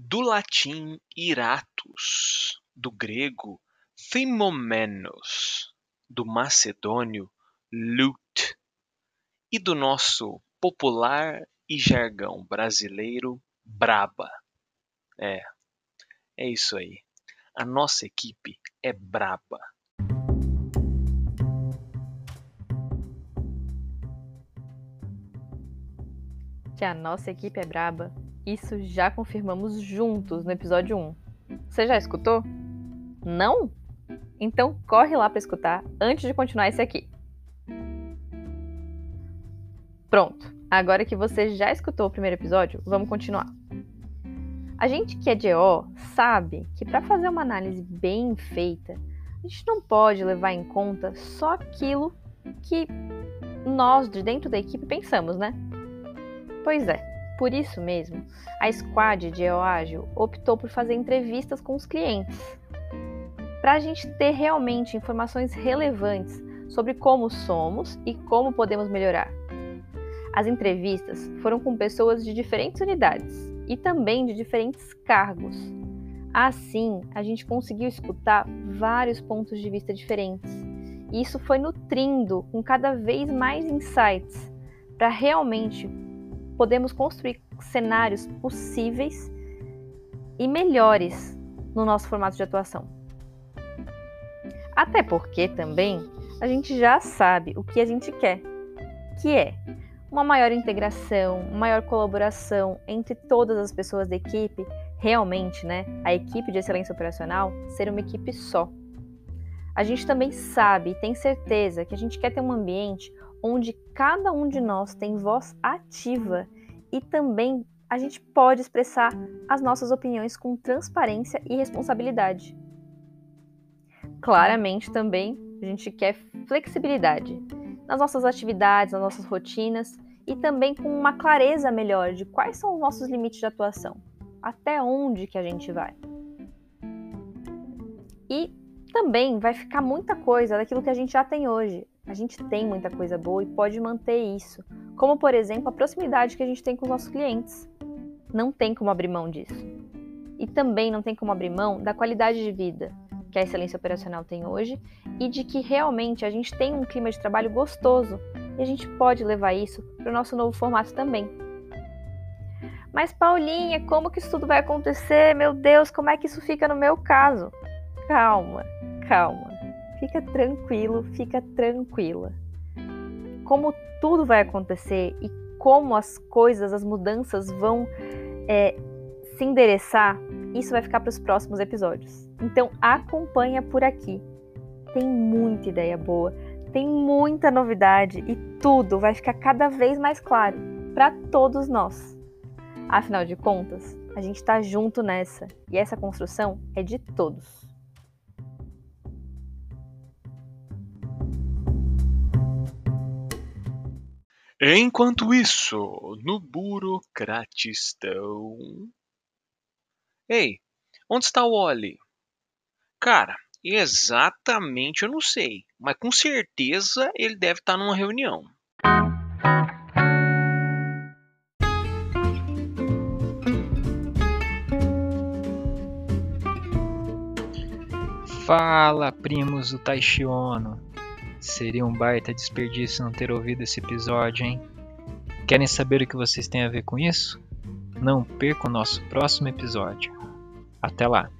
do latim iratus, do grego thimomenos, do macedônio lut e do nosso popular e jargão brasileiro braba. É, é isso aí. A nossa equipe é braba. Que a nossa equipe é braba, isso já confirmamos juntos no episódio 1. Você já escutou? Não? Então corre lá para escutar antes de continuar esse aqui. Pronto, agora que você já escutou o primeiro episódio, vamos continuar. A gente que é EO sabe que para fazer uma análise bem feita, a gente não pode levar em conta só aquilo que nós de dentro da equipe pensamos, né? Pois é, por isso mesmo, a Squad de EO Ágil optou por fazer entrevistas com os clientes, para a gente ter realmente informações relevantes sobre como somos e como podemos melhorar. As entrevistas foram com pessoas de diferentes unidades e também de diferentes cargos. Assim, a gente conseguiu escutar vários pontos de vista diferentes. E isso foi nutrindo com cada vez mais insights para realmente podermos construir cenários possíveis e melhores no nosso formato de atuação. Até porque também a gente já sabe o que a gente quer, que é uma maior integração, maior colaboração entre todas as pessoas da equipe, realmente, né, a equipe de excelência operacional ser uma equipe só. A gente também sabe e tem certeza que a gente quer ter um ambiente onde cada um de nós tem voz ativa e também a gente pode expressar as nossas opiniões com transparência e responsabilidade. Claramente também a gente quer flexibilidade nas nossas atividades, nas nossas rotinas e também com uma clareza melhor de quais são os nossos limites de atuação, até onde que a gente vai. E também vai ficar muita coisa daquilo que a gente já tem hoje. A gente tem muita coisa boa e pode manter isso, como por exemplo a proximidade que a gente tem com os nossos clientes. Não tem como abrir mão disso. E também não tem como abrir mão da qualidade de vida, que a excelência operacional tem hoje e de que realmente a gente tem um clima de trabalho gostoso e a gente pode levar isso para o nosso novo formato também. Mas Paulinha, como que isso tudo vai acontecer? Meu Deus, como é que isso fica no meu caso? Calma, calma. Fica tranquilo, fica tranquila. Como tudo vai acontecer e como as coisas, as mudanças vão é, se endereçar, isso vai ficar para os próximos episódios. Então acompanha por aqui. Tem muita ideia boa, tem muita novidade e tudo vai ficar cada vez mais claro para todos nós. Afinal de contas, a gente está junto nessa e essa construção é de todos. Enquanto isso, no burocratistão. Ei, onde está o Oli? Cara, exatamente eu não sei, mas com certeza ele deve estar numa reunião. Fala, primos do Taishiono. Seria um baita desperdício não ter ouvido esse episódio, hein? Querem saber o que vocês têm a ver com isso? Não percam o nosso próximo episódio. Até lá!